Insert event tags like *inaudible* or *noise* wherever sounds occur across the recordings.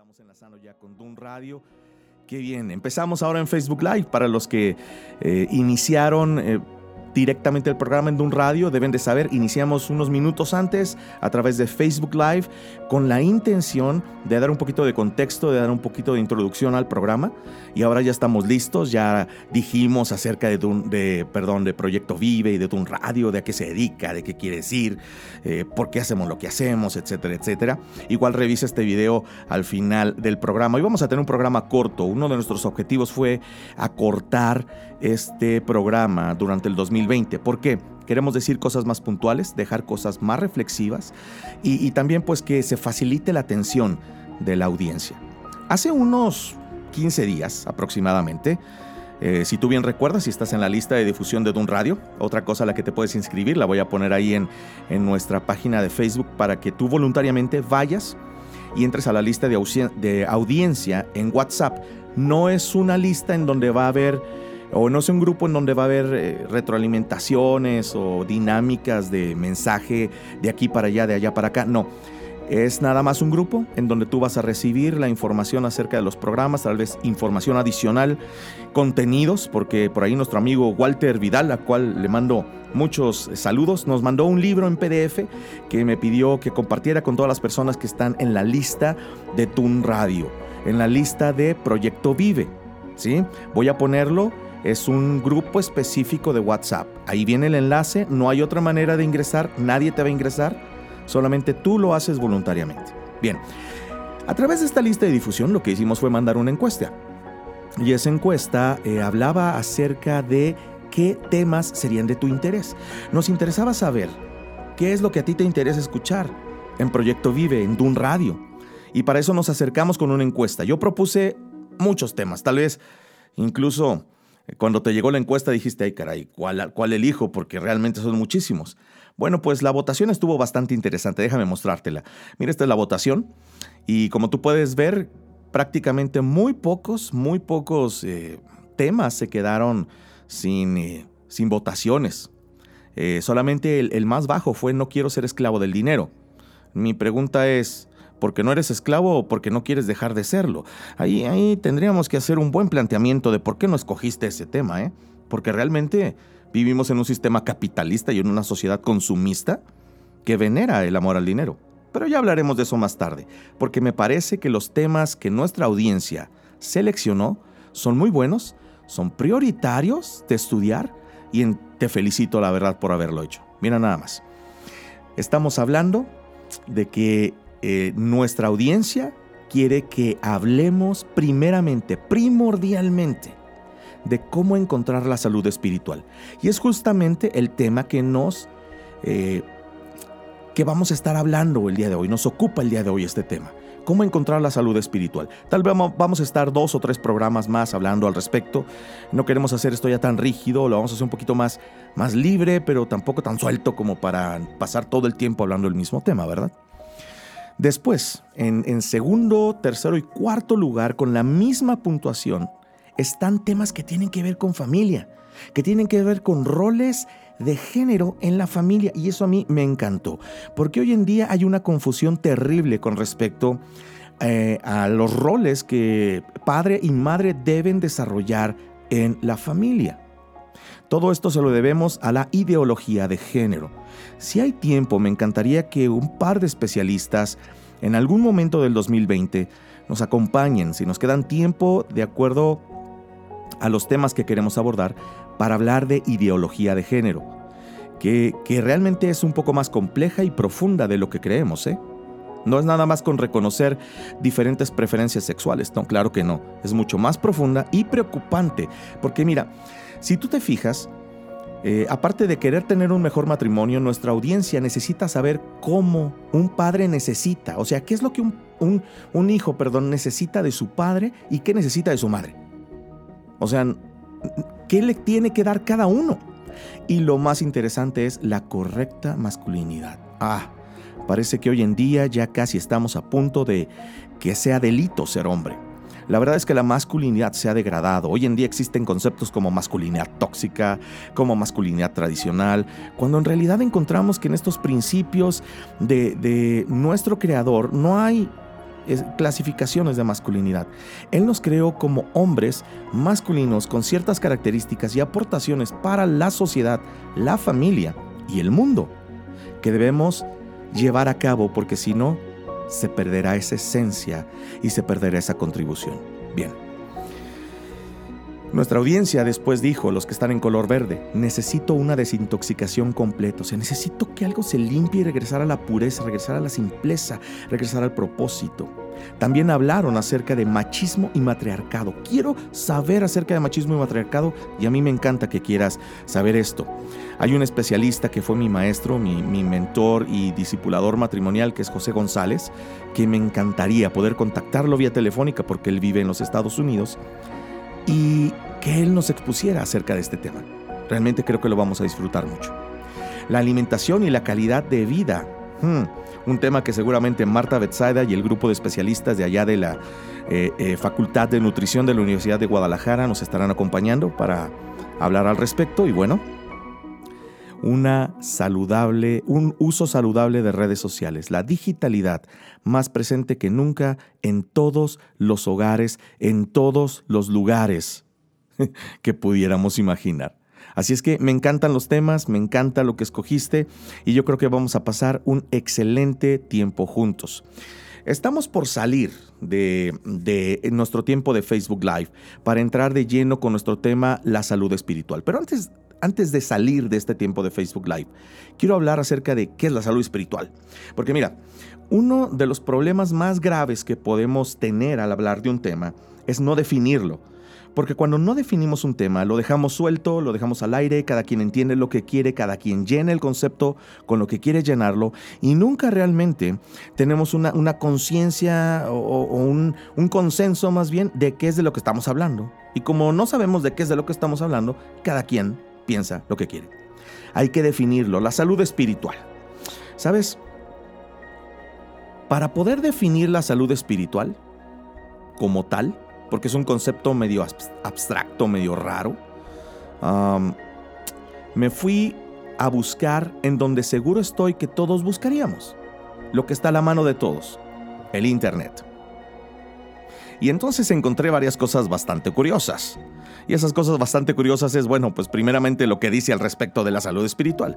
estamos enlazando ya con Dun Radio. Qué bien, empezamos ahora en Facebook Live para los que eh, iniciaron... Eh, directamente el programa en Dun Radio. Deben de saber, iniciamos unos minutos antes a través de Facebook Live con la intención de dar un poquito de contexto, de dar un poquito de introducción al programa. Y ahora ya estamos listos, ya dijimos acerca de, Dun, de, perdón, de Proyecto Vive y de Dun Radio, de a qué se dedica, de qué quiere decir, eh, por qué hacemos lo que hacemos, etcétera, etcétera. Igual revisa este video al final del programa. Hoy vamos a tener un programa corto. Uno de nuestros objetivos fue acortar este programa durante el 2020. ¿Por qué? Queremos decir cosas más puntuales, dejar cosas más reflexivas y, también pues que se facilite la atención de la audiencia. Hace unos 15 días aproximadamente, eh, si tú bien recuerdas, si estás en la lista de difusión de Dun Radio, otra cosa a la que te puedes inscribir, la voy a poner ahí en, en nuestra página de Facebook para que tú voluntariamente vayas y entres a la lista de, de audiencia en WhatsApp. No es una lista en donde va a haber o no es un grupo en donde va a haber eh, retroalimentaciones o dinámicas de mensaje de aquí para allá, de allá para acá. No. Es nada más un grupo en donde tú vas a recibir la información acerca de los programas, tal vez información adicional, contenidos, porque por ahí nuestro amigo Walter Vidal, a cual le mando muchos saludos, nos mandó un libro en PDF que me pidió que compartiera con todas las personas que están en la lista de Tun Radio, en la lista de Proyecto Vive. ¿sí? Voy a ponerlo es un grupo específico de WhatsApp. Ahí viene el enlace, no hay otra manera de ingresar, nadie te va a ingresar, solamente tú lo haces voluntariamente. Bien, a través de esta lista de difusión lo que hicimos fue mandar una encuesta. Y esa encuesta eh, hablaba acerca de qué temas serían de tu interés. Nos interesaba saber qué es lo que a ti te interesa escuchar en Proyecto Vive, en Dun Radio. Y para eso nos acercamos con una encuesta. Yo propuse muchos temas, tal vez incluso cuando te llegó la encuesta dijiste, ay caray, ¿cuál, ¿cuál elijo? Porque realmente son muchísimos. Bueno, pues la votación estuvo bastante interesante, déjame mostrártela. Mira, esta es la votación y como tú puedes ver, prácticamente muy pocos, muy pocos eh, temas se quedaron sin, eh, sin votaciones. Eh, solamente el, el más bajo fue no quiero ser esclavo del dinero. Mi pregunta es, porque no eres esclavo o porque no quieres dejar de serlo. Ahí, ahí tendríamos que hacer un buen planteamiento de por qué no escogiste ese tema, ¿eh? Porque realmente vivimos en un sistema capitalista y en una sociedad consumista que venera el amor al dinero. Pero ya hablaremos de eso más tarde, porque me parece que los temas que nuestra audiencia seleccionó son muy buenos, son prioritarios de estudiar y te felicito la verdad por haberlo hecho. Mira nada más. Estamos hablando de que eh, nuestra audiencia quiere que hablemos primeramente, primordialmente, de cómo encontrar la salud espiritual. Y es justamente el tema que nos... Eh, que vamos a estar hablando el día de hoy, nos ocupa el día de hoy este tema. ¿Cómo encontrar la salud espiritual? Tal vez vamos a estar dos o tres programas más hablando al respecto. No queremos hacer esto ya tan rígido, lo vamos a hacer un poquito más, más libre, pero tampoco tan suelto como para pasar todo el tiempo hablando del mismo tema, ¿verdad? Después, en, segundo, tercero y cuarto lugar, con la misma puntuación, están temas que tienen que ver con familia, que tienen que ver con roles de género en la familia. Y eso a mí me encantó, porque hoy en día hay una confusión terrible con respecto eh, a los roles que padre y madre deben desarrollar en la familia. Todo esto se lo debemos a la ideología de género. Si hay tiempo, me encantaría que un par de especialistas en algún momento del 2020 nos acompañen, si nos quedan tiempo, de acuerdo a los temas que queremos abordar, para hablar de ideología de género, que, que realmente es un poco más compleja y profunda de lo que creemos, ¿eh? No es nada más con reconocer diferentes preferencias sexuales, no, claro que no, es mucho más profunda y preocupante, porque mira, si tú te fijas, eh, aparte de querer tener un mejor matrimonio, nuestra audiencia necesita saber cómo un padre necesita, o sea, qué es lo que un, un, hijo, perdón, necesita de su padre y qué necesita de su madre. O sea, ¿qué le tiene que dar cada uno? Y lo más interesante es la correcta masculinidad. Ah, parece que hoy en día ya casi estamos a punto de que sea delito ser hombre. La verdad es que la masculinidad se ha degradado. Hoy en día existen conceptos como masculinidad tóxica, como masculinidad tradicional, cuando en realidad encontramos que en estos principios de, nuestro creador no hay clasificaciones de masculinidad. Él nos creó como hombres masculinos con ciertas características y aportaciones para la sociedad, la familia y el mundo, que debemos llevar a cabo porque si no, se perderá esa esencia y se perderá esa contribución. Bien. Nuestra audiencia después dijo, los que están en color verde, necesito una desintoxicación completa, o sea, necesito que algo se limpie y regresar a la pureza, regresar a la simpleza, regresar al propósito. También hablaron acerca de machismo y matriarcado. Quiero saber acerca de machismo y matriarcado y a mí me encanta que quieras saber esto. Hay un especialista que fue mi maestro, mi, mentor y discipulador matrimonial, que es José González, que me encantaría poder contactarlo vía telefónica porque él vive en los Estados Unidos y que Él nos expusiera acerca de este tema. Realmente creo que lo vamos a disfrutar mucho. La alimentación y la calidad de vida. Hmm, un tema que seguramente Marta Betsaida y el grupo de especialistas de allá de la eh, eh, Facultad de Nutrición de la Universidad de Guadalajara nos estarán acompañando para hablar al respecto. Y bueno, una saludable, un uso saludable de redes sociales, la digitalidad más presente que nunca en todos los hogares, en todos los lugares *laughs* que pudiéramos imaginar. Así es que me encantan los temas, me encanta lo que escogiste y yo creo que vamos a pasar un excelente tiempo juntos. Estamos por salir de, de, nuestro tiempo de Facebook Live para entrar de lleno con nuestro tema la salud espiritual. Pero antes antes de salir de este tiempo de Facebook Live, quiero hablar acerca de qué es la salud espiritual. Porque mira, uno de los problemas más graves que podemos tener al hablar de un tema es no definirlo. Porque cuando no definimos un tema, lo dejamos suelto, lo dejamos al aire, cada quien entiende lo que quiere, cada quien llena el concepto con lo que quiere llenarlo y nunca realmente tenemos una, conciencia o, un, un consenso más bien de qué es de lo que estamos hablando. Y como no sabemos de qué es de lo que estamos hablando, cada quien piensa lo que quiere. Hay que definirlo, la salud espiritual. ¿Sabes? Para poder definir la salud espiritual como tal, porque es un concepto medio abstracto, medio raro, me fui a buscar en donde seguro estoy que todos buscaríamos, lo que está a la mano de todos, el Internet. Y entonces encontré varias cosas bastante curiosas. Y esas cosas bastante curiosas es, bueno, pues primeramente lo que dice al respecto de la salud espiritual.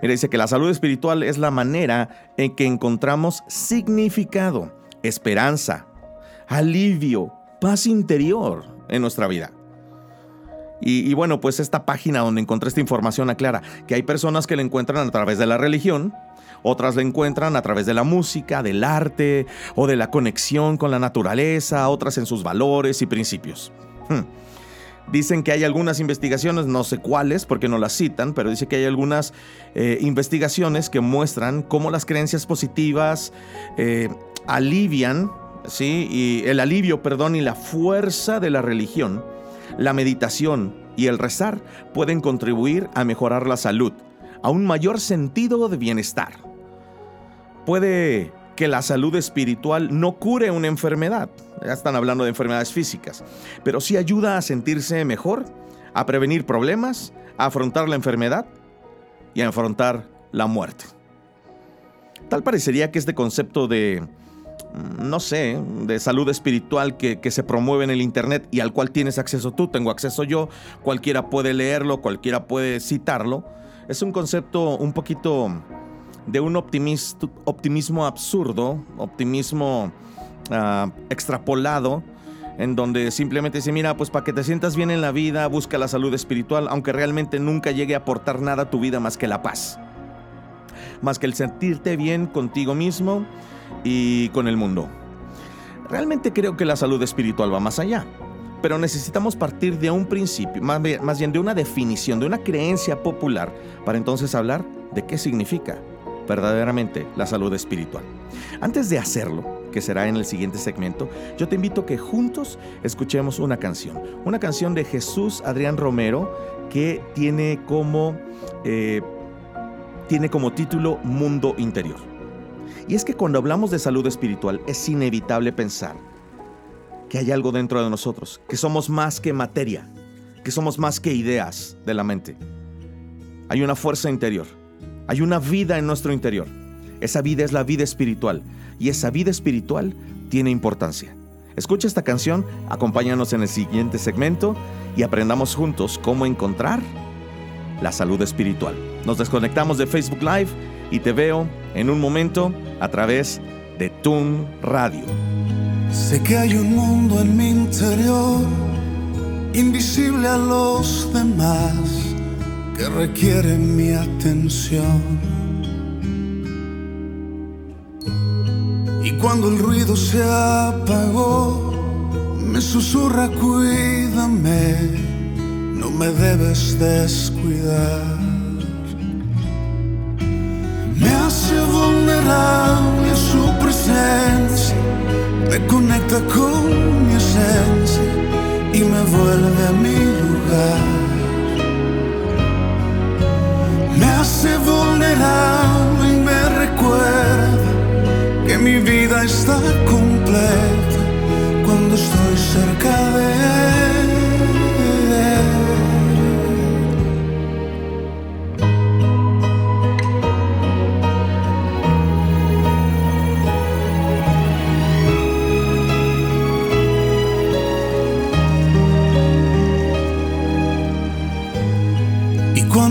Mira, dice que la salud espiritual es la manera en que encontramos significado, esperanza, alivio, paz interior en nuestra vida. Y, y, bueno, pues esta página donde encontré esta información aclara que hay personas que la encuentran a través de la religión, otras la encuentran a través de la música, del arte o de la conexión con la naturaleza, otras en sus valores y principios. Hmm. Dicen que hay algunas investigaciones, no sé cuáles porque no las citan, pero dice que hay algunas eh, investigaciones que muestran cómo las creencias positivas eh, alivian, ¿sí? Y el alivio, perdón, y la fuerza de la religión, la meditación y el rezar pueden contribuir a mejorar la salud, a un mayor sentido de bienestar. Puede que la salud espiritual no cure una enfermedad, ya están hablando de enfermedades físicas, pero sí ayuda a sentirse mejor, a prevenir problemas, a afrontar la enfermedad y a afrontar la muerte. Tal parecería que este concepto de, mm, no sé, de salud espiritual que, que, se promueve en el Internet y al cual tienes acceso tú, tengo acceso yo, cualquiera puede leerlo, cualquiera puede citarlo, es un concepto un poquito de un optimismo absurdo, optimismo ah, extrapolado, en donde simplemente dice, mira, pues para que te sientas bien en la vida, busca la salud espiritual, aunque realmente nunca llegue a aportar nada a tu vida más que la paz, más que el sentirte bien contigo mismo y con el mundo. Realmente creo que la salud espiritual va más allá, pero necesitamos partir de un principio, más bien de una definición, de una creencia popular, para entonces hablar de qué significa verdaderamente la salud espiritual. Antes de hacerlo, que será en el siguiente segmento, yo te invito a que juntos escuchemos una canción. Una canción de Jesús Adrián Romero que tiene como, eh, tiene como título Mundo Interior. Y es que cuando hablamos de salud espiritual es inevitable pensar que hay algo dentro de nosotros, que somos más que materia, que somos más que ideas de la mente. Hay una fuerza interior hay una vida en nuestro interior. Esa vida es la vida espiritual. Y esa vida espiritual tiene importancia. Escucha esta canción, acompáñanos en el siguiente segmento y aprendamos juntos cómo encontrar la salud espiritual. Nos desconectamos de Facebook Live y te veo en un momento a través de Tun Radio. Sé que hay un mundo en mi interior, invisible a los demás, que requiere mi atención. Y cuando el ruido se apagó, me susurra, cuídame, no me debes descuidar. Me hace vulnerable su presencia, me conecta con mi esencia y me vuelve a mi lugar. Vulnerable y me recuerda que mi vida está completa cuando estoy cerca de él.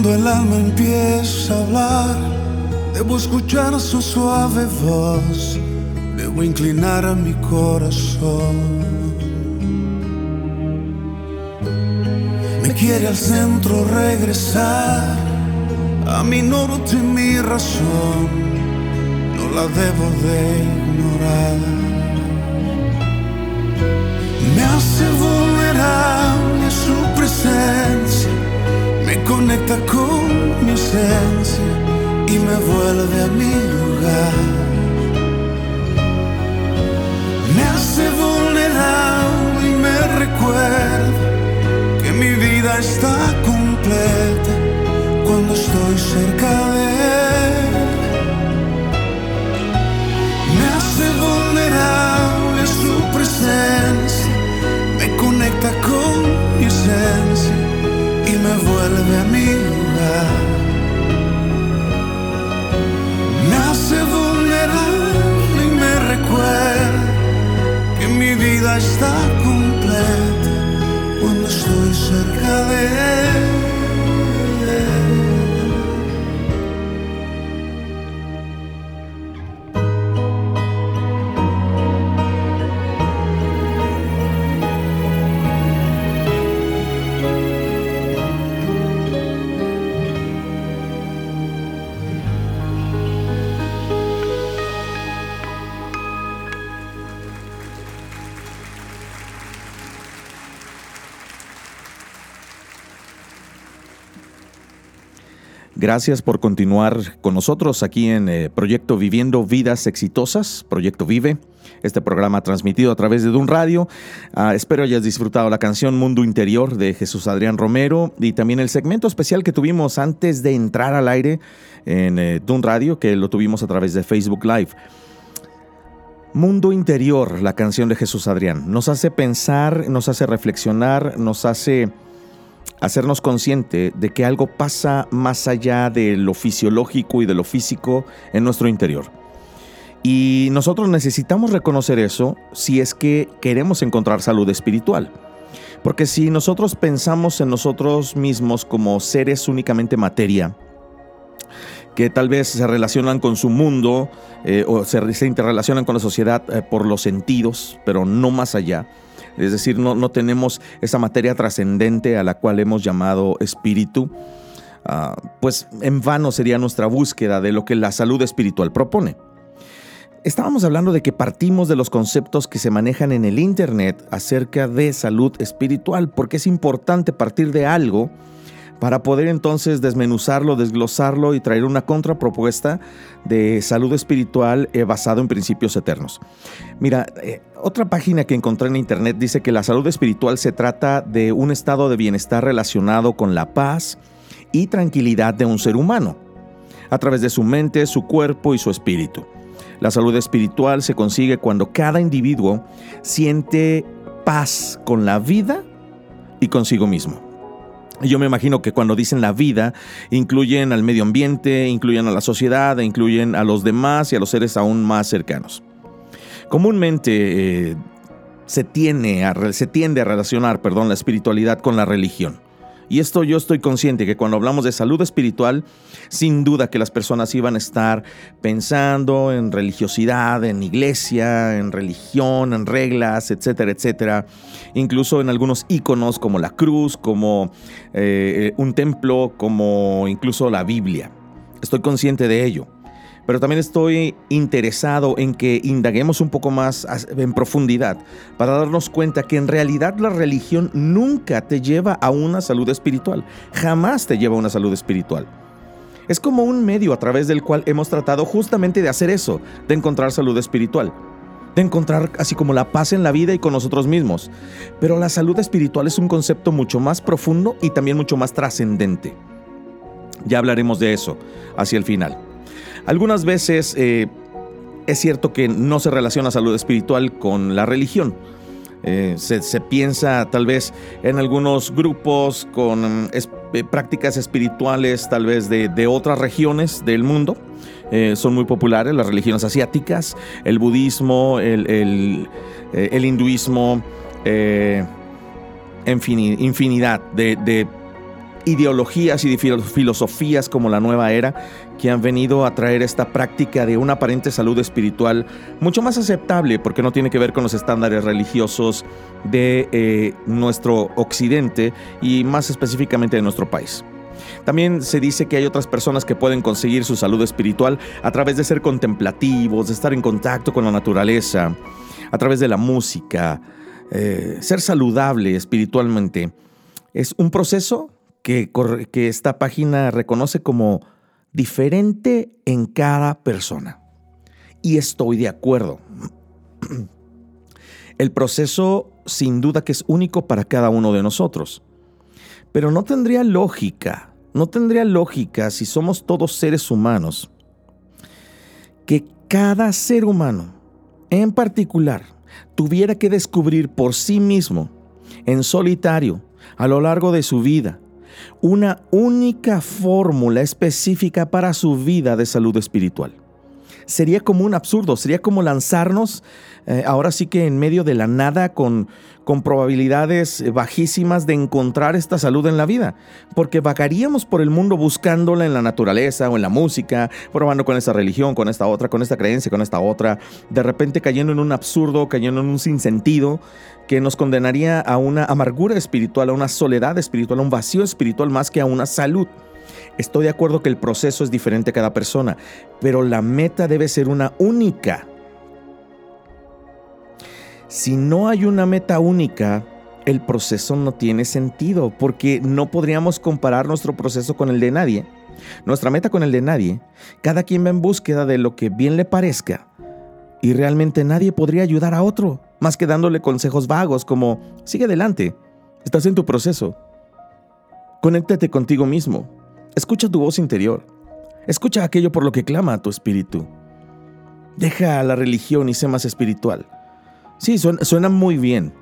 Cuando el alma empieza a hablar, debo escuchar su suave voz, debo inclinar a mi corazón. Me quiere al centro regresar, a mi norte mi razón, no la debo de ignorar. Me hace vulnerable su presencia, me conecta con mi esencia y me vuelve a mi lugar. Me hace vulnerable y me recuerda que mi vida está completa cuando estoy cerca de él. Me hace vulnerable su presencia, vuelve a mi lugar. Me hace vulnerable y me recuerda que mi vida está completa cuando estoy cerca de él. Gracias por continuar con nosotros aquí en eh, Proyecto Viviendo Vidas Exitosas, Proyecto Vive, este programa transmitido a través de Dun Radio. Ah, espero hayas disfrutado la canción Mundo Interior de Jesús Adrián Romero y también el segmento especial que tuvimos antes de entrar al aire en eh, Radio, que lo tuvimos a través de Facebook Live. Mundo Interior, la canción de Jesús Adrián, nos hace pensar, nos hace reflexionar, nos hace hacernos consciente de que algo pasa más allá de lo fisiológico y de lo físico en nuestro interior. Y nosotros necesitamos reconocer eso si es que queremos encontrar salud espiritual. Porque si nosotros pensamos en nosotros mismos como seres únicamente materia, que tal vez se relacionan con su mundo eh, o se, interrelacionan con la sociedad eh, por los sentidos, pero no más allá, es decir, no, no tenemos esa materia trascendente a la cual hemos llamado espíritu, uh, pues en vano sería nuestra búsqueda de lo que la salud espiritual propone. Estábamos hablando de que partimos de los conceptos que se manejan en el Internet acerca de salud espiritual, porque es importante partir de algo para poder entonces desmenuzarlo, desglosarlo y traer una contrapropuesta de salud espiritual eh, basado en principios eternos. Mira, eh, otra página que encontré en internet dice que la salud espiritual se trata de un estado de bienestar relacionado con la paz y tranquilidad de un ser humano, a través de su mente, su cuerpo y su espíritu. La salud espiritual se consigue cuando cada individuo siente paz con la vida y consigo mismo. Yo me imagino que cuando dicen la vida, incluyen al medio ambiente, incluyen a la sociedad, incluyen a los demás y a los seres aún más cercanos. Comúnmente eh, se, se tiende a relacionar perdón, la espiritualidad con la religión. Y esto yo estoy consciente que cuando hablamos de salud espiritual, sin duda que las personas iban a estar pensando en religiosidad, en iglesia, en religión, en reglas, etcétera, etcétera. Incluso en algunos iconos como la cruz, como eh, un templo, como incluso la Biblia. Estoy consciente de ello pero también estoy interesado en que indaguemos un poco más en profundidad para darnos cuenta que en realidad la religión nunca te lleva a una salud espiritual, jamás te lleva a una salud espiritual. Es como un medio a través del cual hemos tratado justamente de hacer eso, de encontrar salud espiritual, de encontrar así como la paz en la vida y con nosotros mismos. Pero la salud espiritual es un concepto mucho más profundo y también mucho más trascendente. Ya hablaremos de eso hacia el final. Algunas veces eh, es cierto que no se relaciona salud espiritual con la religión. Eh, se, piensa tal vez en algunos grupos con eh, prácticas espirituales tal vez de, otras regiones del mundo. son muy populares las religiones asiáticas, el budismo, el, hinduismo, infinidad de, de ideologías y filosofías como la nueva era que han venido a traer esta práctica de una aparente salud espiritual mucho más aceptable porque no tiene que ver con los estándares religiosos de eh, nuestro occidente y más específicamente de nuestro país. También se dice que hay otras personas que pueden conseguir su salud espiritual a través de ser contemplativos, de estar en contacto con la naturaleza, a través de la música, eh, ser saludable espiritualmente. Es un proceso que, esta página reconoce como diferente en cada persona. Y estoy de acuerdo. *clears throat* El proceso sin duda que es único para cada uno de nosotros. Pero no tendría lógica, no tendría lógica si somos todos seres humanos, que cada ser humano en particular tuviera que descubrir por sí mismo, en solitario, a lo largo de su vida, una única fórmula específica para su vida de salud espiritual. Sería como un absurdo, sería como lanzarnos eh, ahora sí que en medio de la nada con, con probabilidades bajísimas de encontrar esta salud en la vida, porque vagaríamos por el mundo buscándola en la naturaleza o en la música, probando con esta religión, con esta otra, con esta creencia, con esta otra, de repente cayendo en un absurdo, cayendo en un sinsentido que nos condenaría a una amargura espiritual, a una soledad espiritual, a un vacío espiritual más que a una salud. Estoy de acuerdo que el proceso es diferente a cada persona, pero la meta debe ser una única. Si no hay una meta única, el proceso no tiene sentido, porque no podríamos comparar nuestro proceso con el de nadie. Nuestra meta con el de nadie. Cada quien va en búsqueda de lo que bien le parezca. Y realmente nadie podría ayudar a otro más que dándole consejos vagos como, sigue adelante, estás en tu proceso. Conéctate contigo mismo, escucha tu voz interior, escucha aquello por lo que clama a tu espíritu. Deja la religión y sé más espiritual. Sí, suena, muy bien,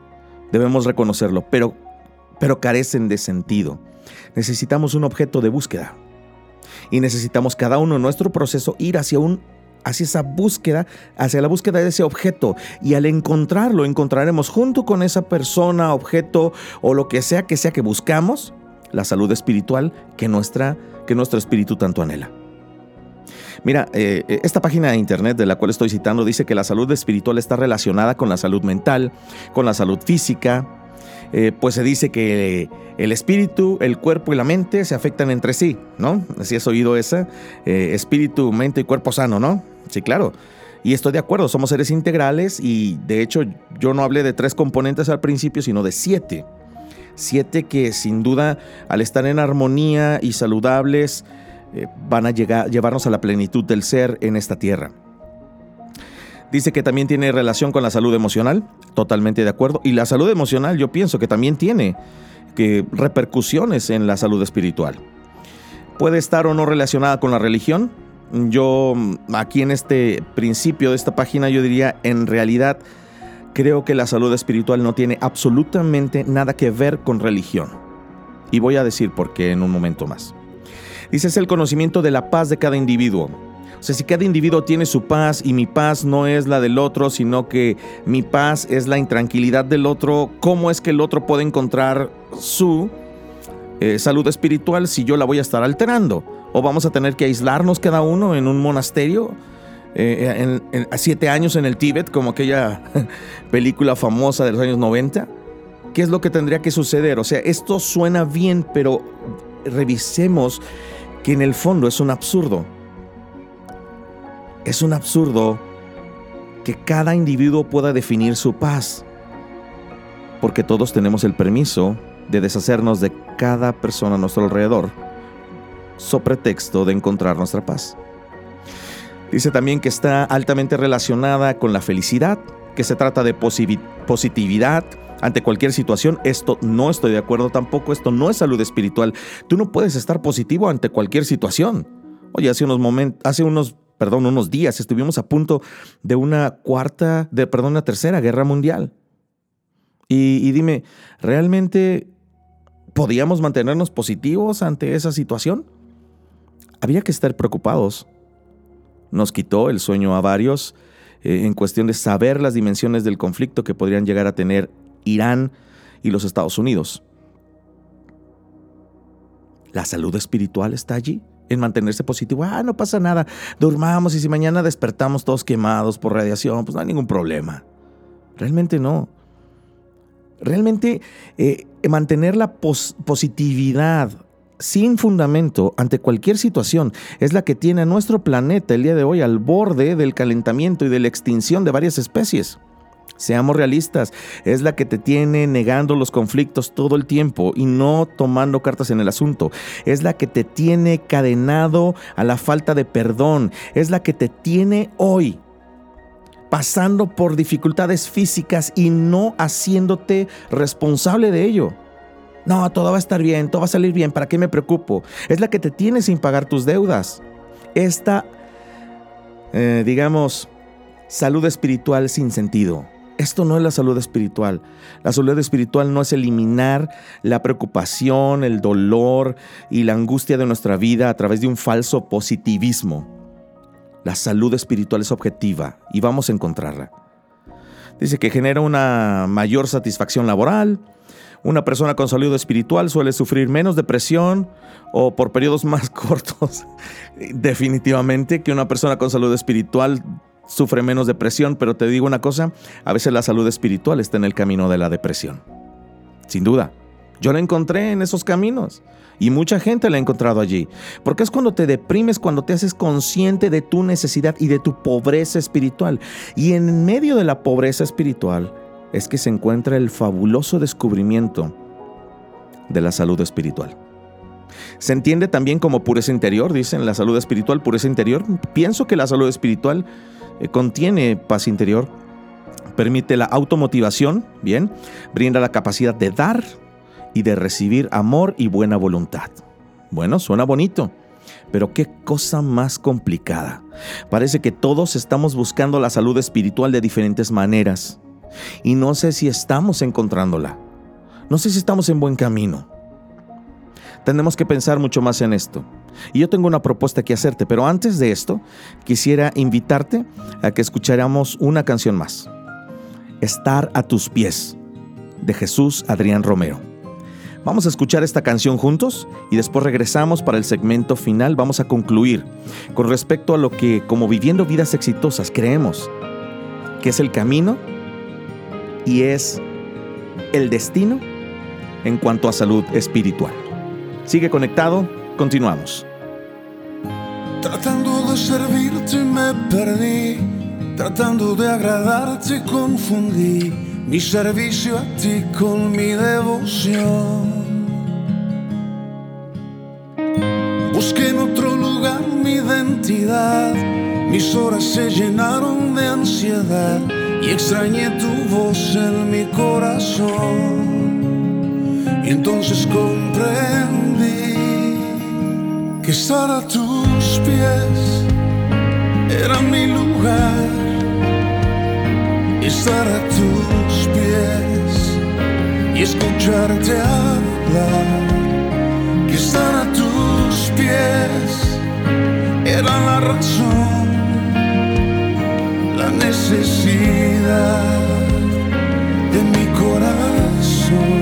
debemos reconocerlo, pero, pero carecen de sentido. Necesitamos un objeto de búsqueda. Y necesitamos cada uno en nuestro proceso ir hacia un hacia esa búsqueda, hacia la búsqueda de ese objeto. Y al encontrarlo, encontraremos junto con esa persona, objeto o lo que sea que sea que buscamos, la salud espiritual que, nuestra, que nuestro espíritu tanto anhela. Mira, eh, eh, esta página de internet de la cual estoy citando dice que la salud espiritual está relacionada con la salud mental, con la salud física, eh, pues se dice que el espíritu, el cuerpo y la mente se afectan entre sí, ¿no? Así has oído esa, espíritu, mente y cuerpo sano, ¿no? Sí, claro. Y estoy de acuerdo, somos seres integrales y de hecho yo no hablé de tres componentes al principio, sino de siete. Siete que sin duda al estar en armonía y saludables eh, van a llegar, llevarnos a la plenitud del ser en esta tierra. Dice que también tiene relación con la salud emocional, totalmente de acuerdo. Y la salud emocional yo pienso que también tiene que repercusiones en la salud espiritual. Puede estar o no relacionada con la religión, yo aquí en este principio de esta página yo diría en realidad creo que la salud espiritual no tiene absolutamente nada que ver con religión. Y voy a decir por qué en un momento más. Dice es el conocimiento de la paz de cada individuo, O sea, si cada individuo tiene su paz y mi paz no es la del otro, sino que mi paz es la intranquilidad del otro, ¿cómo es que el otro puede encontrar su eh, salud espiritual si yo la voy a estar alterando? ¿O vamos a tener que aislarnos cada uno en un monasterio? Eh, en, siete años en el Tíbet, como aquella *laughs* película famosa de los años 90. ¿Qué es lo que tendría que suceder? O sea, esto suena bien, pero revisemos que en el fondo es un absurdo. Es un absurdo que cada individuo pueda definir su paz, porque todos tenemos el permiso de deshacernos de cada persona a nuestro alrededor, so pretexto de encontrar nuestra paz. Dice también que está altamente relacionada con la felicidad, que se trata de positividad ante cualquier situación. Esto no estoy de acuerdo tampoco, esto no es salud espiritual. Tú no puedes estar positivo ante cualquier situación. Oye, hace unos momentos, hace unos perdón, unos días estuvimos a punto de una cuarta, de, perdón, una tercera guerra mundial. Y, y dime, ¿realmente podíamos mantenernos positivos ante esa situación? Había que estar preocupados. Nos quitó el sueño a varios eh, en cuestión de saber las dimensiones del conflicto que podrían llegar a tener Irán y los Estados Unidos. ¿La salud espiritual está allí? en mantenerse positivo. Ah, no pasa nada, durmamos y si mañana despertamos todos quemados por radiación, pues no hay ningún problema. Realmente no. Realmente eh, mantener la positividad sin fundamento ante cualquier situación es la que tiene a nuestro planeta el día de hoy al borde del calentamiento y de la extinción de varias especies. Seamos realistas, es la que te tiene negando los conflictos todo el tiempo y no tomando cartas en el asunto. Es la que te tiene cadenado a la falta de perdón. Es la que te tiene hoy pasando por dificultades físicas y no haciéndote responsable de ello. No, todo va a estar bien, todo va a salir bien, ¿para qué me preocupo? Es la que te tiene sin pagar tus deudas. Esta, eh, digamos, salud espiritual sin sentido. Esto no es la salud espiritual. La salud espiritual no es eliminar la preocupación, el dolor y la angustia de nuestra vida a través de un falso positivismo. La salud espiritual es objetiva y vamos a encontrarla. Dice que genera una mayor satisfacción laboral. Una persona con salud espiritual suele sufrir menos depresión o por periodos *laughs* más cortos definitivamente que una persona con salud espiritual sufre menos depresión, pero te digo una cosa, a veces la salud espiritual está en el camino de la depresión. Sin duda. Yo la encontré en esos caminos y mucha gente la ha encontrado allí. Porque es cuando te deprimes, cuando te haces consciente de tu necesidad y de tu pobreza espiritual. Y en medio de la pobreza espiritual es que se encuentra el fabuloso descubrimiento de la salud espiritual. Se entiende también como pureza interior, dicen la salud espiritual, pureza interior. Pienso que la salud espiritual eh, contiene paz interior, permite la automotivación, bien, brinda la capacidad de dar y de recibir amor y buena voluntad. Bueno, suena bonito, pero qué cosa más complicada. Parece que todos estamos buscando la salud espiritual de diferentes maneras y no sé si estamos encontrándola. No sé si estamos en buen camino. Tenemos que pensar mucho más en esto. Y yo tengo una propuesta que hacerte, pero antes de esto, quisiera invitarte a que escucháramos una canción más. Estar a tus pies, de Jesús Adrián Romero. Vamos a escuchar esta canción juntos y después regresamos para el segmento final. Vamos a concluir con respecto a lo que como viviendo vidas exitosas creemos que es el camino y es el destino en cuanto a salud espiritual. Sigue conectado, continuamos. Tratando de servirte me perdí, tratando de agradarte confundí mi servicio a ti con mi devoción. Busqué en otro lugar mi identidad, mis horas se llenaron de ansiedad y extrañé tu voz en mi corazón. Y entonces comprendí que estar a tus pies era mi lugar. Estar a tus pies y escucharte hablar. Que estar a tus pies era la razón necesidad de mi corazón.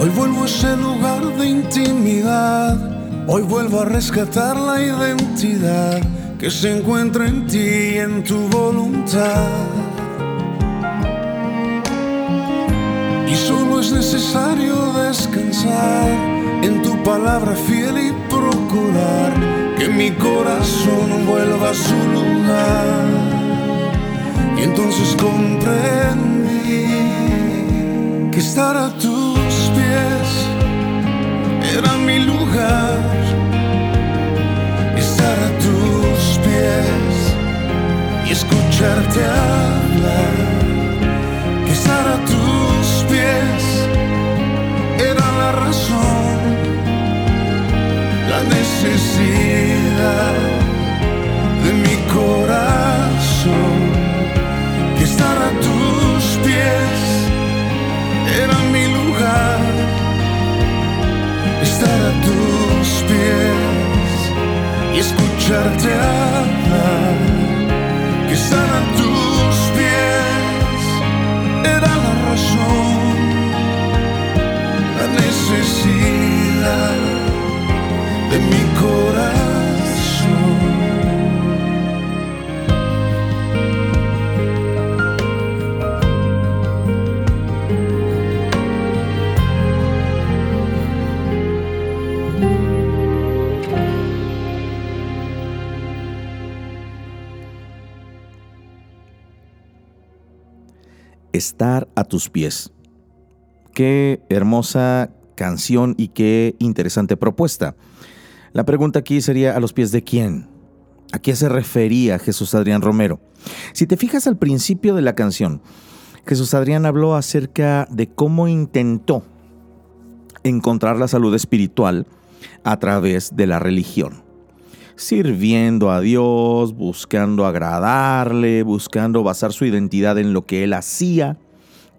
Hoy vuelvo a ese lugar de intimidad. Hoy vuelvo a rescatar la identidad que se encuentra en ti y en tu voluntad. Y solo es necesario descansar en tu palabra fiel y procurar que mi corazón vuelva a su lugar. Y entonces comprendí que estar a tus pies era mi lugar. Tus pies. Qué hermosa canción y qué interesante propuesta. La pregunta aquí sería, ¿a los pies de quién? ¿A qué se refería Jesús Adrián Romero? Si te fijas al principio de la canción, Jesús Adrián habló acerca de cómo intentó encontrar la salud espiritual a través de la religión. Sirviendo a Dios, buscando agradarle, buscando basar su identidad en lo que él hacía,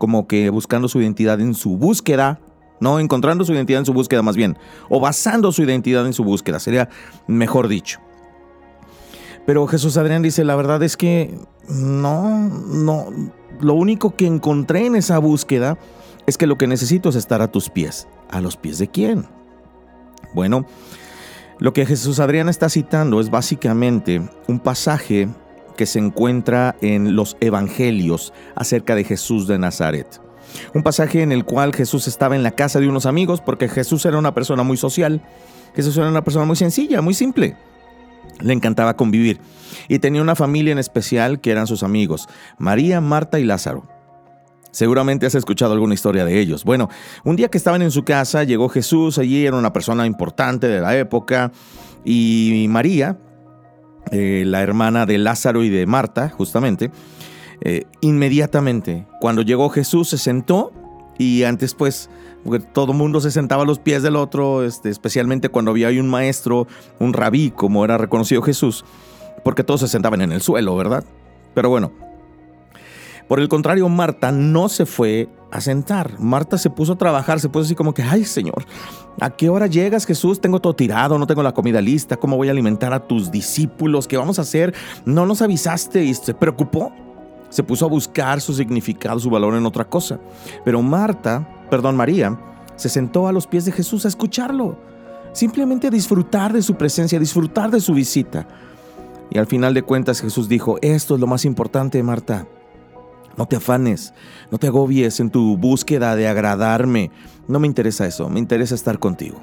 como que buscando su identidad en su búsqueda, no encontrando su identidad en su búsqueda más bien, o basando su identidad en su búsqueda, sería mejor dicho. Pero Jesús Adrián dice, la verdad es que no, no, lo único que encontré en esa búsqueda es que lo que necesito es estar a tus pies. ¿A los pies de quién? Bueno, lo que Jesús Adrián está citando es básicamente un pasaje que se encuentra en los evangelios acerca de Jesús de Nazaret. Un pasaje en el cual Jesús estaba en la casa de unos amigos porque Jesús era una persona muy social, Jesús era una persona muy sencilla, muy simple. Le encantaba convivir y tenía una familia en especial que eran sus amigos, María, Marta y Lázaro. Seguramente has escuchado alguna historia de ellos. Bueno, un día que estaban en su casa, llegó Jesús, allí era una persona importante de la época, y María, eh, la hermana de Lázaro y de Marta, justamente, eh, inmediatamente, cuando llegó Jesús, se sentó y antes pues todo mundo se sentaba a los pies del otro, este, especialmente cuando había un maestro, un rabí, como era reconocido Jesús, porque todos se sentaban en el suelo, ¿verdad? Pero bueno, por el contrario, Marta no se fue a sentar. Marta se puso a trabajar, se puso así como que, ay Señor, ¿a qué hora llegas Jesús? Tengo todo tirado, no tengo la comida lista, ¿cómo voy a alimentar a tus discípulos? ¿Qué vamos a hacer? No nos avisaste y se preocupó. Se puso a buscar su significado, su valor en otra cosa. Pero Marta, perdón, María, se sentó a los pies de Jesús a escucharlo. Simplemente a disfrutar de su presencia, a disfrutar de su visita. Y al final de cuentas Jesús dijo, esto es lo más importante, Marta. No te afanes, no te agobies en tu búsqueda de agradarme. No me interesa eso, me interesa estar contigo.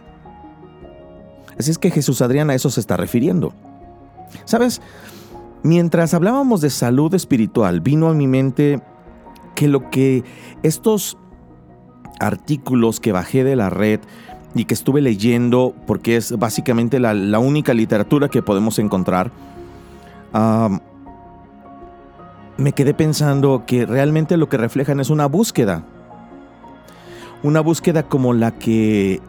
Así es que Jesús Adrián a eso se está refiriendo. ¿Sabes? Mientras hablábamos de salud espiritual, vino a mi mente que lo que estos artículos que bajé de la red y que estuve leyendo, porque es básicamente la, única literatura que podemos encontrar, me quedé pensando que realmente lo que reflejan es una búsqueda. Una búsqueda como la que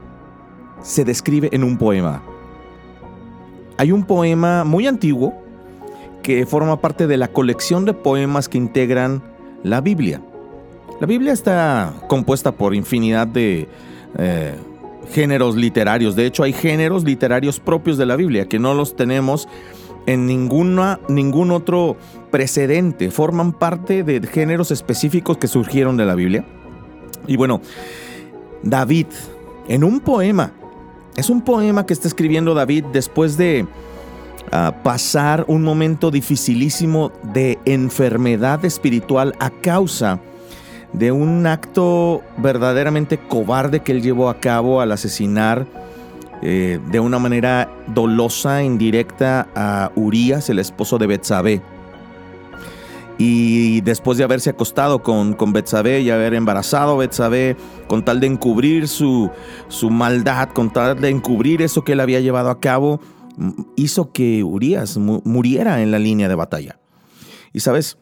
se describe en un poema. Hay un poema muy antiguo que forma parte de la colección de poemas que integran la Biblia. La Biblia está compuesta por infinidad de eh, géneros literarios. De hecho, hay géneros literarios propios de la Biblia que no los tenemos en ninguna, ningún otro precedente. Forman parte de géneros específicos que surgieron de la Biblia. Y bueno, David, en un poema, es un poema que está escribiendo David después de ah, pasar un momento dificilísimo de enfermedad espiritual a causa de un acto verdaderamente cobarde que él llevó a cabo al asesinar eh, de una manera dolosa, indirecta a Urias, el esposo de Betsabé. Y después de haberse acostado con, con Betsabé y haber embarazado a Betsabé, con tal de encubrir su, su maldad, con tal de encubrir eso que él había llevado a cabo, hizo que Urias muriera en la línea de batalla. Y sabes,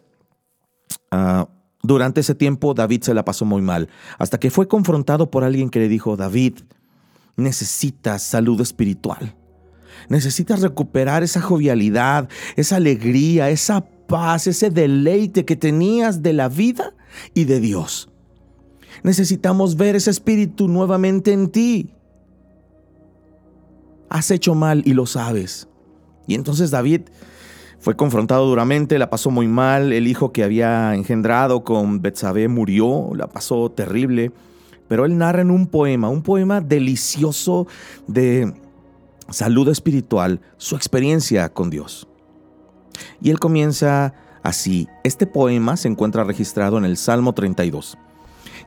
ah, durante ese tiempo David se la pasó muy mal, hasta que fue confrontado por alguien que le dijo, David, necesitas salud espiritual. Necesitas recuperar esa jovialidad, esa alegría, esa paz, ese deleite que tenías de la vida y de Dios. Necesitamos ver ese espíritu nuevamente en ti. Has hecho mal y lo sabes. Y entonces David fue confrontado duramente, la pasó muy mal, el hijo que había engendrado con Betsabé murió, la pasó terrible pero él narra en un poema, un poema delicioso de salud espiritual, su experiencia con Dios. Y él comienza así. Este poema se encuentra registrado en el Salmo 32.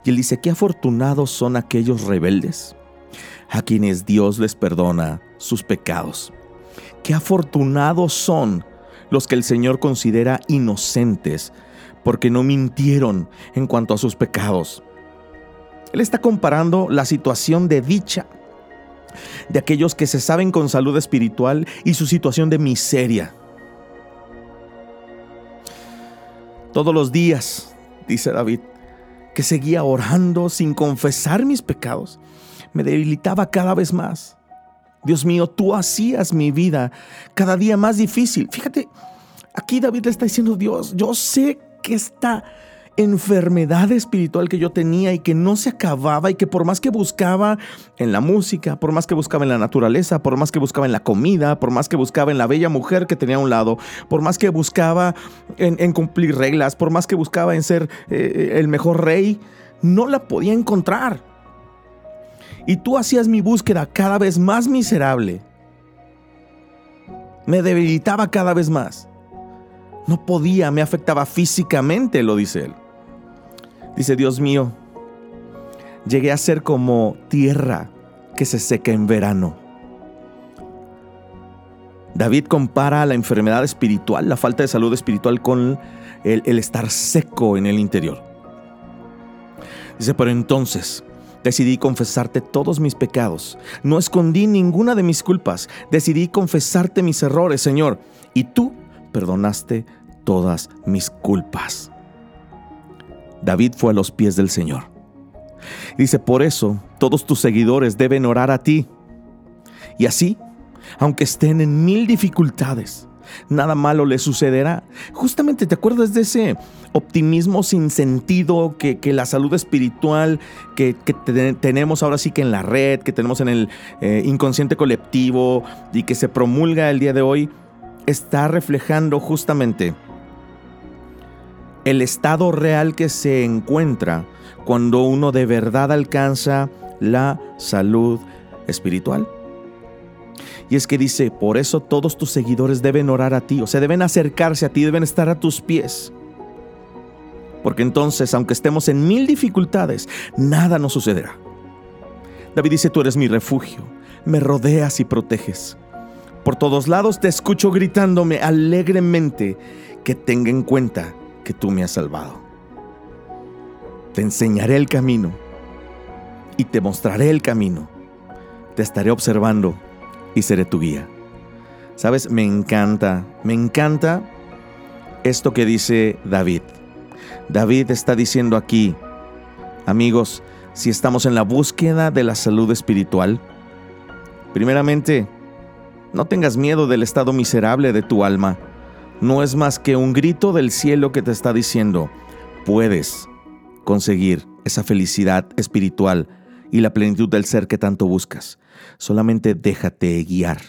Y él dice, qué afortunados son aquellos rebeldes a quienes Dios les perdona sus pecados. Qué afortunados son los que el Señor considera inocentes porque no mintieron en cuanto a sus pecados. Él está comparando la situación de dicha de aquellos que se saben con salud espiritual y su situación de miseria. Todos los días, dice David, que seguía orando sin confesar mis pecados, me debilitaba cada vez más. Dios mío, tú hacías mi vida cada día más difícil. Fíjate, aquí David le está diciendo, Dios, yo sé que está enfermedad espiritual que yo tenía y que no se acababa y que por más que buscaba en la música, por más que buscaba en la naturaleza, por más que buscaba en la comida, por más que buscaba en la bella mujer que tenía a un lado, por más que buscaba en, cumplir reglas, por más que buscaba en ser eh, el mejor rey, no la podía encontrar. Y tú hacías mi búsqueda cada vez más miserable. Me debilitaba cada vez más. No podía, me afectaba físicamente, lo dice él. Dice, Dios mío, llegué a ser como tierra que se seca en verano. David compara la enfermedad espiritual, la falta de salud espiritual con el, el, estar seco en el interior. Dice, pero entonces decidí confesarte todos mis pecados. No escondí ninguna de mis culpas. Decidí confesarte mis errores, Señor. Y tú perdonaste todas mis culpas. David fue a los pies del Señor. Dice, por eso todos tus seguidores deben orar a ti. Y así, aunque estén en mil dificultades, nada malo les sucederá. Justamente te acuerdas de ese optimismo sin sentido que, la salud espiritual que, tenemos ahora sí que en la red, que tenemos en el eh, inconsciente colectivo y que se promulga el día de hoy, está reflejando justamente el estado real que se encuentra cuando uno de verdad alcanza la salud espiritual. Y es que dice, por eso todos tus seguidores deben orar a ti, o sea, deben acercarse a ti, deben estar a tus pies. Porque entonces, aunque estemos en mil dificultades, nada nos sucederá. David dice, tú eres mi refugio, me rodeas y proteges. Por todos lados te escucho gritándome alegremente que tenga en cuenta que tú me has salvado. Te enseñaré el camino y te mostraré el camino. Te estaré observando y seré tu guía. Sabes, me encanta, me encanta esto que dice David. David está diciendo aquí, amigos, si estamos en la búsqueda de la salud espiritual, primeramente, no tengas miedo del estado miserable de tu alma no es más que un grito del cielo que te está diciendo, puedes conseguir esa felicidad espiritual y la plenitud del ser que tanto buscas. Solamente déjate guiar.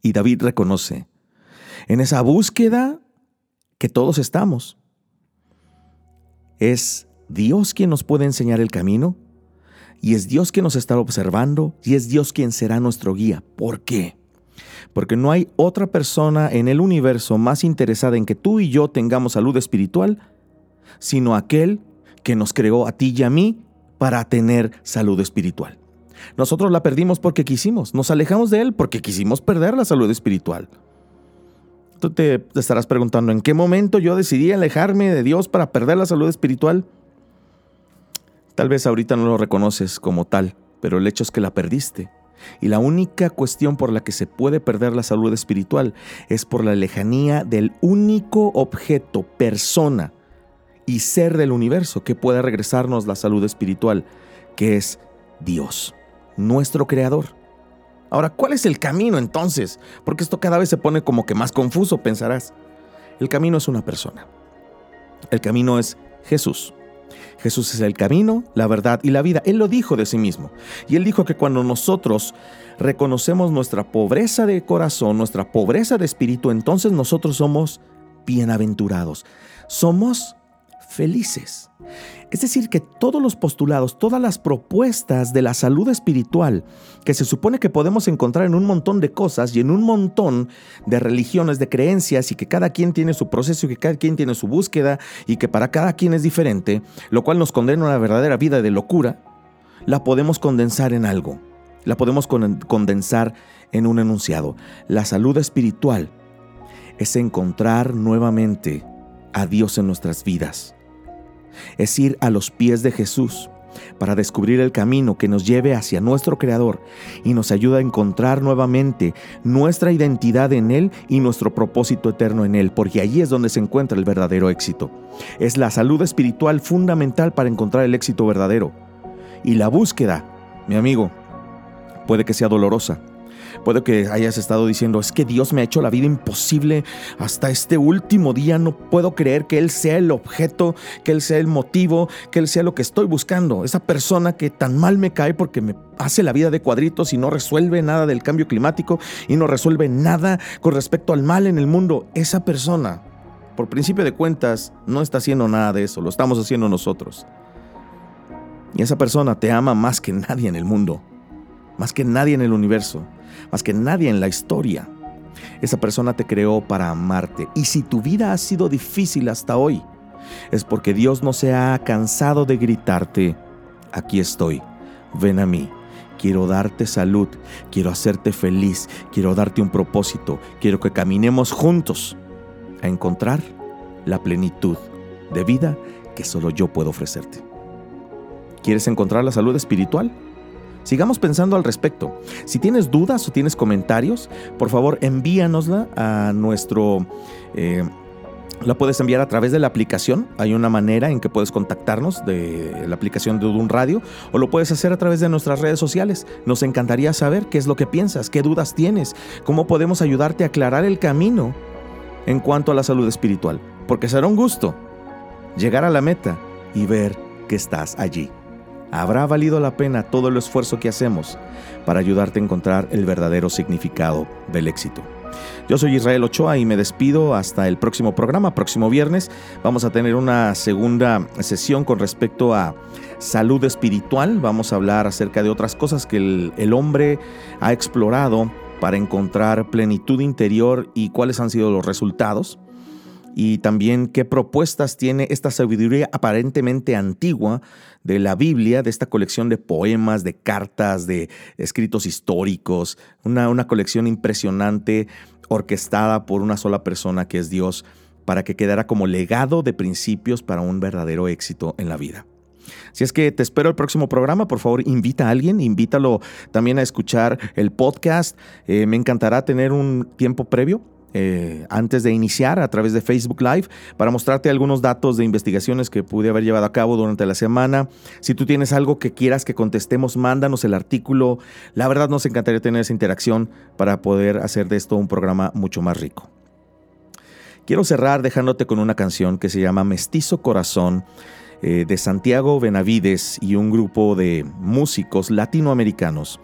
Y David reconoce en esa búsqueda que todos estamos. Es Dios quien nos puede enseñar el camino y es Dios quien nos está observando y es Dios quien será nuestro guía. ¿Por qué? Porque no hay otra persona en el universo más interesada en que tú y yo tengamos salud espiritual, sino aquel que nos creó a ti y a mí para tener salud espiritual. Nosotros la perdimos porque quisimos, nos alejamos de Él porque quisimos perder la salud espiritual. Tú te estarás preguntando, ¿en qué momento yo decidí alejarme de Dios para perder la salud espiritual? Tal vez ahorita no lo reconoces como tal, pero el hecho es que la perdiste. Y la única cuestión por la que se puede perder la salud espiritual es por la lejanía del único objeto, persona y ser del universo que pueda regresarnos la salud espiritual, que es Dios, nuestro creador. Ahora, ¿cuál es el camino entonces? Porque esto cada vez se pone como que más confuso, pensarás. El camino es una persona. El camino es Jesús. Jesús es el camino, la verdad y la vida. Él lo dijo de sí mismo. Y él dijo que cuando nosotros reconocemos nuestra pobreza de corazón, nuestra pobreza de espíritu, entonces nosotros somos bienaventurados. Somos felices. Es decir, que todos los postulados, todas las propuestas de la salud espiritual que se supone que podemos encontrar en un montón de cosas y en un montón de religiones, de creencias y que cada quien tiene su proceso y que cada quien tiene su búsqueda y que para cada quien es diferente, lo cual nos condena a una verdadera vida de locura, la podemos condensar en algo. La podemos condensar en un enunciado. La salud espiritual es encontrar nuevamente a Dios en nuestras vidas es ir a los pies de Jesús para descubrir el camino que nos lleve hacia nuestro Creador y nos ayuda a encontrar nuevamente nuestra identidad en Él y nuestro propósito eterno en Él, porque allí es donde se encuentra el verdadero éxito. Es la salud espiritual fundamental para encontrar el éxito verdadero. Y la búsqueda, mi amigo, puede que sea dolorosa, Puede que hayas estado diciendo, es que Dios me ha hecho la vida imposible hasta este último día, no puedo creer que Él sea el objeto, que Él sea el motivo, que Él sea lo que estoy buscando. Esa persona que tan mal me cae porque me hace la vida de cuadritos y no resuelve nada del cambio climático y no resuelve nada con respecto al mal en el mundo. Esa persona, por principio de cuentas, no está haciendo nada de eso, lo estamos haciendo nosotros. Y esa persona te ama más que nadie en el mundo, más que nadie en el universo más que nadie en la historia. Esa persona te creó para amarte. Y si tu vida ha sido difícil hasta hoy, es porque Dios no se ha cansado de gritarte, aquí estoy, ven a mí. Quiero darte salud, quiero hacerte feliz, quiero darte un propósito, quiero que caminemos juntos a encontrar la plenitud de vida que solo yo puedo ofrecerte. ¿Quieres encontrar la salud espiritual? Sigamos pensando al respecto. Si tienes dudas o tienes comentarios, por favor envíanosla a nuestro... Eh, la puedes enviar a través de la aplicación. Hay una manera en que puedes contactarnos de la aplicación de un Radio o lo puedes hacer a través de nuestras redes sociales. Nos encantaría saber qué es lo que piensas, qué dudas tienes, cómo podemos ayudarte a aclarar el camino en cuanto a la salud espiritual. Porque será un gusto llegar a la meta y ver que estás allí habrá valido la pena todo el esfuerzo que hacemos para ayudarte a encontrar el verdadero significado del éxito. Yo soy Israel Ochoa y me despido hasta el próximo programa. Próximo viernes vamos a tener una segunda sesión con respecto a salud espiritual. Vamos a hablar acerca de otras cosas que el, hombre ha explorado para encontrar plenitud interior y cuáles han sido los resultados y también qué propuestas tiene esta sabiduría aparentemente antigua de la Biblia, de esta colección de poemas, de cartas, de escritos históricos, una, colección impresionante orquestada por una sola persona que es Dios, para que quedara como legado de principios para un verdadero éxito en la vida. Si es que te espero el próximo programa, por favor invita a alguien, invítalo también a escuchar el podcast. Eh, me encantará tener un tiempo previo eh, antes de iniciar a través de Facebook Live para mostrarte algunos datos de investigaciones que pude haber llevado a cabo durante la semana. Si tú tienes algo que quieras que contestemos, mándanos el artículo. La verdad nos encantaría tener esa interacción para poder hacer de esto un programa mucho más rico. Quiero cerrar dejándote con una canción que se llama Mestizo Corazón eh, de Santiago Benavides y un grupo de músicos latinoamericanos.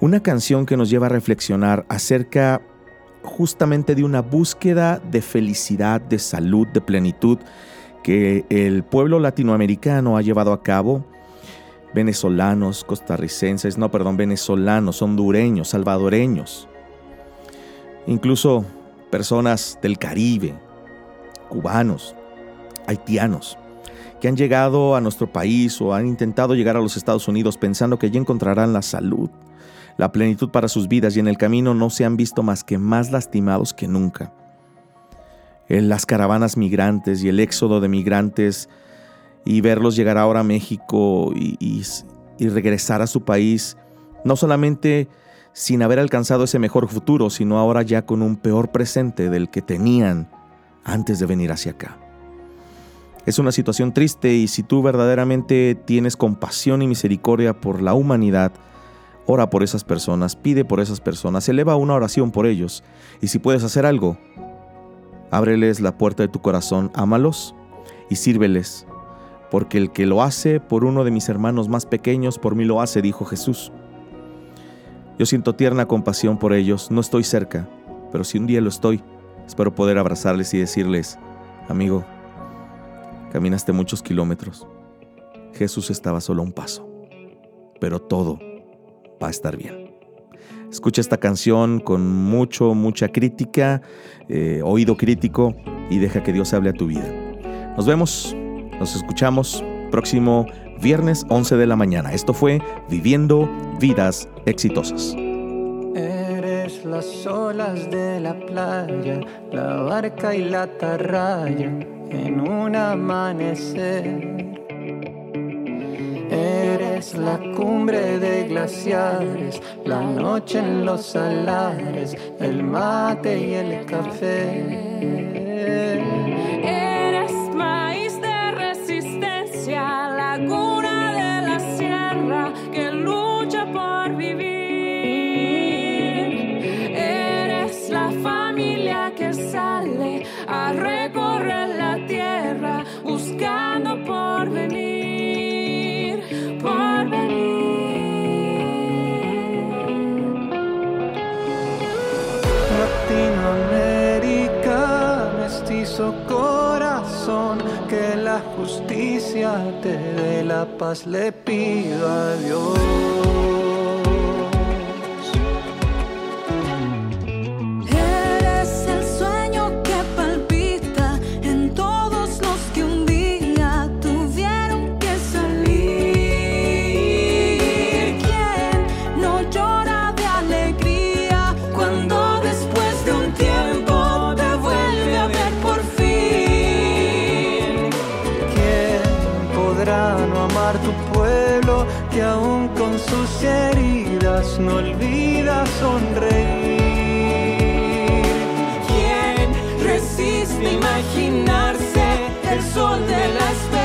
Una canción que nos lleva a reflexionar acerca justamente de una búsqueda de felicidad, de salud, de plenitud que el pueblo latinoamericano ha llevado a cabo. Venezolanos, costarricenses, no, perdón, venezolanos, hondureños, salvadoreños, incluso personas del Caribe, cubanos, haitianos, que han llegado a nuestro país o han intentado llegar a los Estados Unidos pensando que allí encontrarán la salud, la plenitud para sus vidas y en el camino no se han visto más que más lastimados que nunca. En las caravanas migrantes y el éxodo de migrantes y verlos llegar ahora a México y, y regresar a su país, no solamente sin haber alcanzado ese mejor futuro, sino ahora ya con un peor presente del que tenían antes de venir hacia acá. Es una situación triste y si tú verdaderamente tienes compasión y misericordia por la humanidad, Ora por esas personas, pide por esas personas, eleva una oración por ellos. Y si puedes hacer algo, ábreles la puerta de tu corazón, ámalos y sírveles. Porque el que lo hace por uno de mis hermanos más pequeños, por mí lo hace, dijo Jesús. Yo siento tierna compasión por ellos, no estoy cerca, pero si un día lo estoy, espero poder abrazarles y decirles, amigo, caminaste muchos kilómetros. Jesús estaba solo a un paso, pero todo va a estar bien. Escucha esta canción con mucho, mucha crítica, eh, oído crítico y deja que Dios hable a tu vida. Nos vemos, nos escuchamos próximo viernes 11 de la mañana. Esto fue Viviendo Vidas Exitosas. Eres las olas de la playa, la barca y la atarraya en un amanecer La cumbre de glaciares, la noche en los salares, el mate y el café. Justicia te dé la paz, le pido a Dios. No olvida sonreír. ¿Quién resiste imaginarse el sol de la esperanza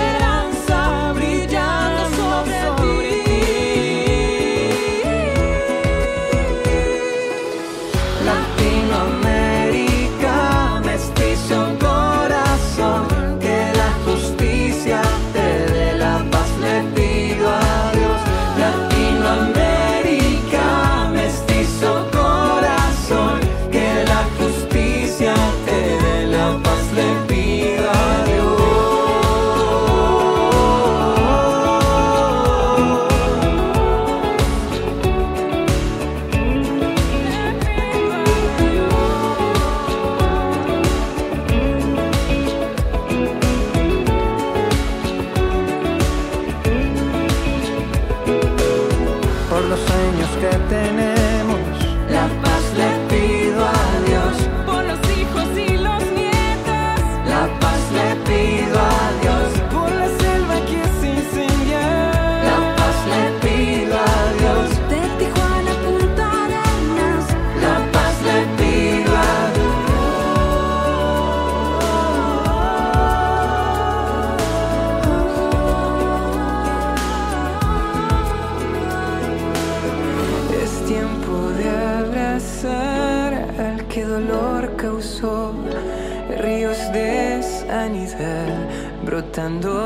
perdón.